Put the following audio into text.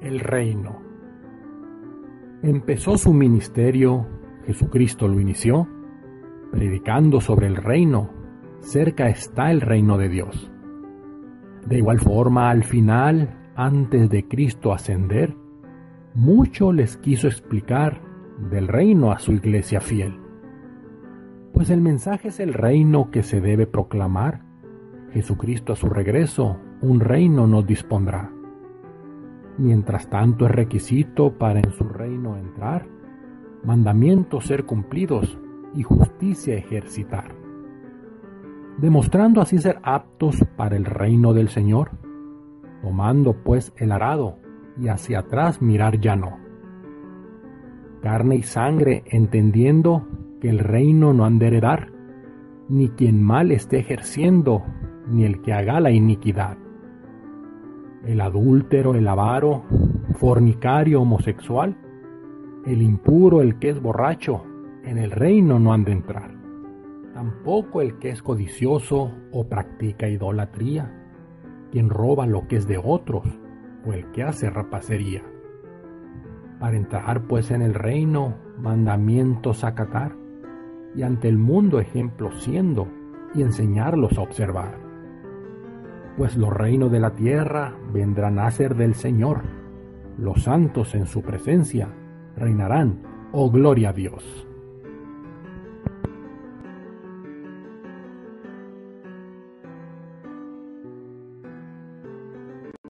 El reino. Empezó su ministerio, Jesucristo lo inició, predicando sobre el reino. Cerca está el reino de Dios. De igual forma, al final, antes de Cristo ascender, mucho les quiso explicar del reino a su iglesia fiel. Pues el mensaje es el reino que se debe proclamar. Jesucristo a su regreso, un reino nos dispondrá. Mientras tanto es requisito para en su reino entrar, mandamientos ser cumplidos y justicia ejercitar, demostrando así ser aptos para el reino del Señor, tomando pues el arado y hacia atrás mirar ya no. Carne y sangre entendiendo que el reino no han de heredar, ni quien mal esté ejerciendo, ni el que haga la iniquidad el adúltero, el avaro, fornicario, homosexual, el impuro, el que es borracho, en el reino no han de entrar. Tampoco el que es codicioso o practica idolatría, quien roba lo que es de otros, o el que hace rapacería. Para entrar pues en el reino, mandamientos acatar, y ante el mundo ejemplo siendo, y enseñarlos a observar pues los reinos de la tierra vendrán a ser del Señor. Los santos en su presencia reinarán. Oh gloria a Dios.